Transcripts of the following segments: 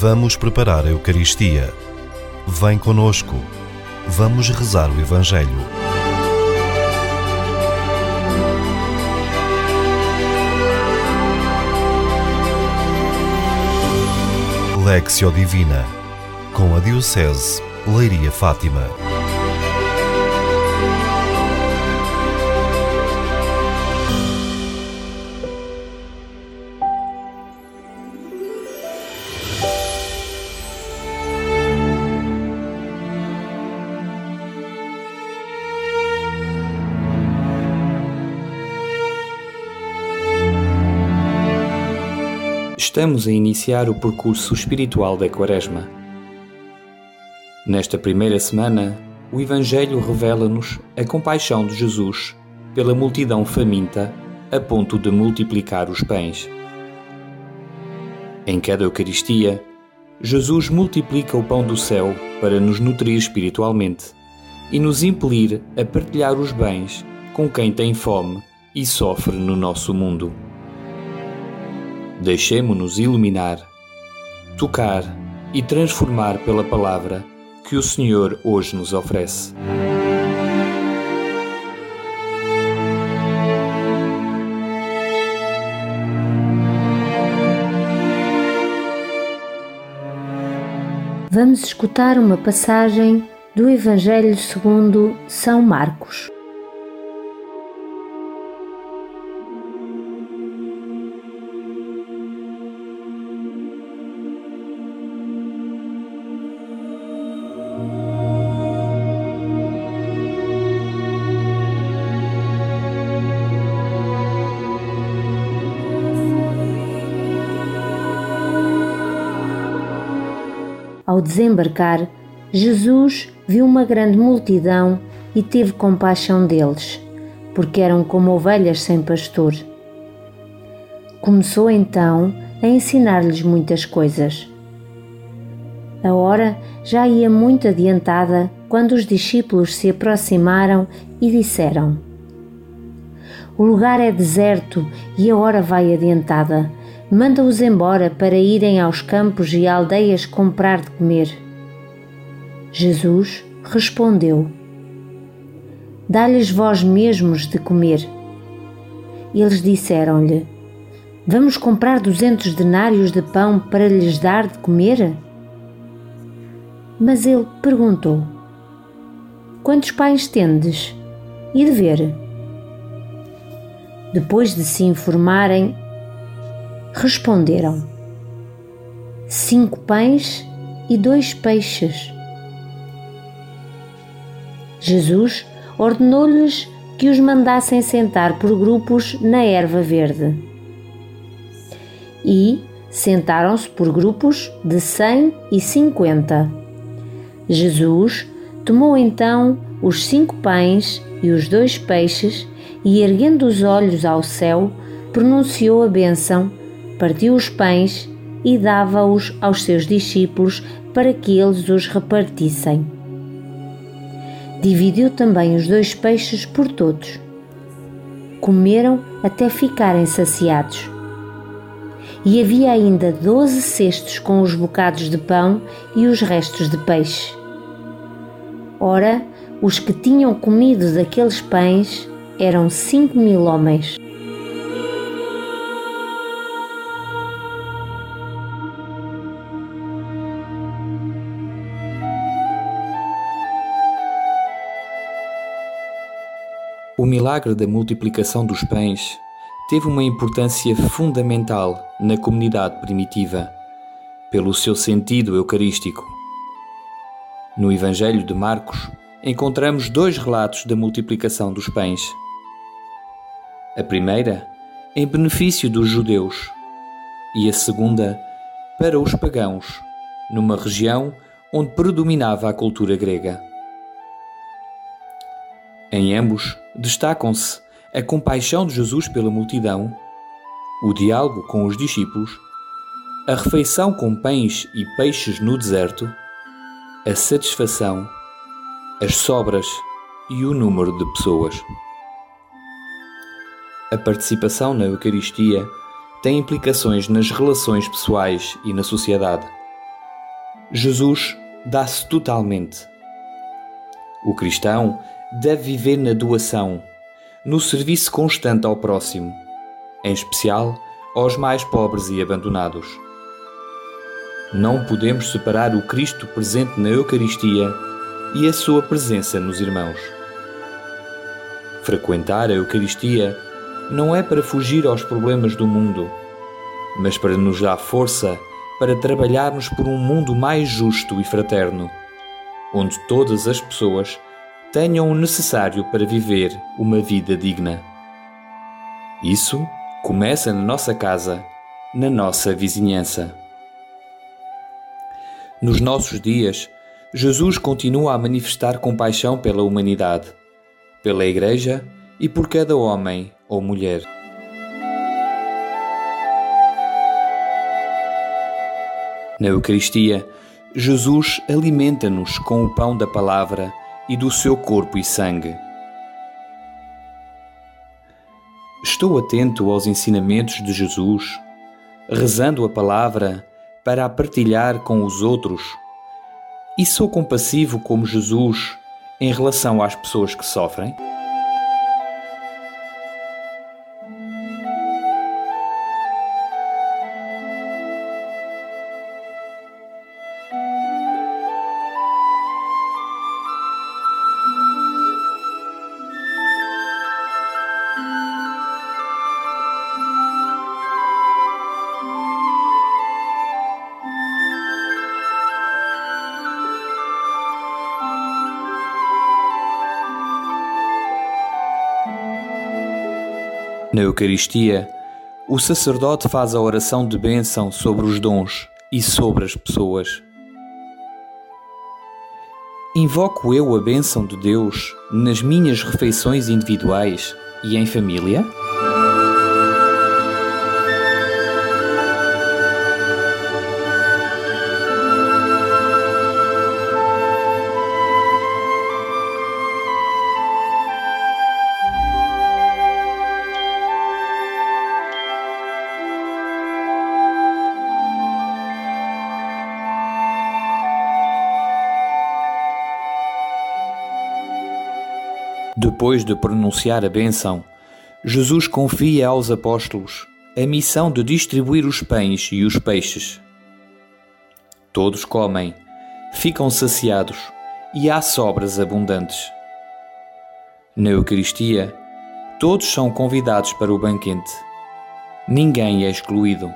Vamos preparar a Eucaristia. Vem conosco. Vamos rezar o Evangelho. Lexio Divina com a Diocese Leiria Fátima. Estamos a iniciar o percurso espiritual da Quaresma. Nesta primeira semana, o Evangelho revela-nos a compaixão de Jesus pela multidão faminta a ponto de multiplicar os pães. Em cada Eucaristia, Jesus multiplica o pão do céu para nos nutrir espiritualmente e nos impelir a partilhar os bens com quem tem fome e sofre no nosso mundo. Deixemo-nos iluminar, tocar e transformar pela palavra que o Senhor hoje nos oferece. Vamos escutar uma passagem do Evangelho segundo São Marcos. Ao desembarcar, Jesus viu uma grande multidão e teve compaixão deles, porque eram como ovelhas sem pastor. Começou então a ensinar-lhes muitas coisas. A hora já ia muito adiantada quando os discípulos se aproximaram e disseram: O lugar é deserto e a hora vai adiantada manda-os embora para irem aos campos e aldeias comprar de comer. Jesus respondeu: Dá-lhes vós mesmos de comer. Eles disseram-lhe: Vamos comprar duzentos denários de pão para lhes dar de comer? Mas ele perguntou: Quantos pães tendes? E de ver? Depois de se informarem, responderam: Cinco pães e dois peixes. Jesus ordenou-lhes que os mandassem sentar por grupos na erva verde. E sentaram-se por grupos de cem e cinquenta. Jesus tomou então os cinco pães e os dois peixes e, erguendo os olhos ao céu, pronunciou a bênção partiu os pães e dava-os aos seus discípulos para que eles os repartissem. Dividiu também os dois peixes por todos. Comeram até ficarem saciados. E havia ainda doze cestos com os bocados de pão e os restos de peixe. Ora, os que tinham comido daqueles pães eram cinco mil homens. O milagre da multiplicação dos pães teve uma importância fundamental na comunidade primitiva, pelo seu sentido eucarístico. No Evangelho de Marcos, encontramos dois relatos da multiplicação dos pães. A primeira, em benefício dos judeus, e a segunda, para os pagãos, numa região onde predominava a cultura grega. Em ambos destacam-se a compaixão de Jesus pela multidão, o diálogo com os discípulos, a refeição com pães e peixes no deserto, a satisfação, as sobras e o número de pessoas. A participação na Eucaristia tem implicações nas relações pessoais e na sociedade. Jesus dá-se totalmente. O cristão deve viver na doação, no serviço constante ao próximo, em especial aos mais pobres e abandonados. Não podemos separar o Cristo presente na Eucaristia e a sua presença nos irmãos. Frequentar a Eucaristia não é para fugir aos problemas do mundo, mas para nos dar força para trabalharmos por um mundo mais justo e fraterno, onde todas as pessoas tenham o necessário para viver uma vida digna. Isso começa na nossa casa, na nossa vizinhança. Nos nossos dias, Jesus continua a manifestar compaixão pela humanidade, pela Igreja e por cada homem ou mulher. Na Eucaristia, Jesus alimenta-nos com o pão da palavra e do seu corpo e sangue. Estou atento aos ensinamentos de Jesus, rezando a palavra para a partilhar com os outros? E sou compassivo como Jesus em relação às pessoas que sofrem? Na Eucaristia, o sacerdote faz a oração de bênção sobre os dons e sobre as pessoas. Invoco eu a bênção de Deus nas minhas refeições individuais e em família? Depois de pronunciar a bênção, Jesus confia aos apóstolos a missão de distribuir os pães e os peixes. Todos comem, ficam saciados e há sobras abundantes. Na Eucaristia, todos são convidados para o banquete. Ninguém é excluído.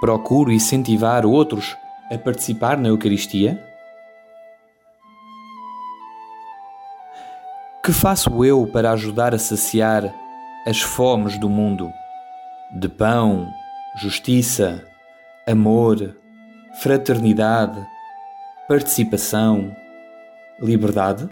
Procuro incentivar outros a participar na Eucaristia? Que faço eu para ajudar a saciar as fomes do mundo? De pão, justiça, amor, fraternidade, participação, liberdade?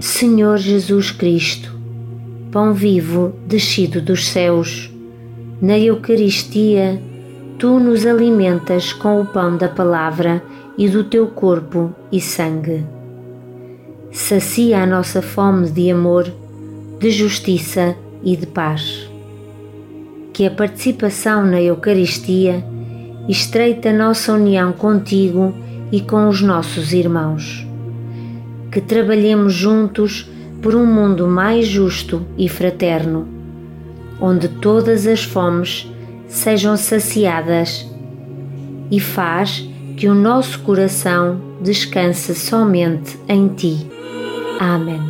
Senhor Jesus Cristo, pão vivo descido dos céus, na Eucaristia, tu nos alimentas com o pão da palavra e do teu corpo e sangue. Sacia a nossa fome de amor, de justiça e de paz. Que a participação na Eucaristia estreita nossa união contigo e com os nossos irmãos que trabalhemos juntos por um mundo mais justo e fraterno, onde todas as fomes sejam saciadas e faz que o nosso coração descanse somente em Ti. Amém.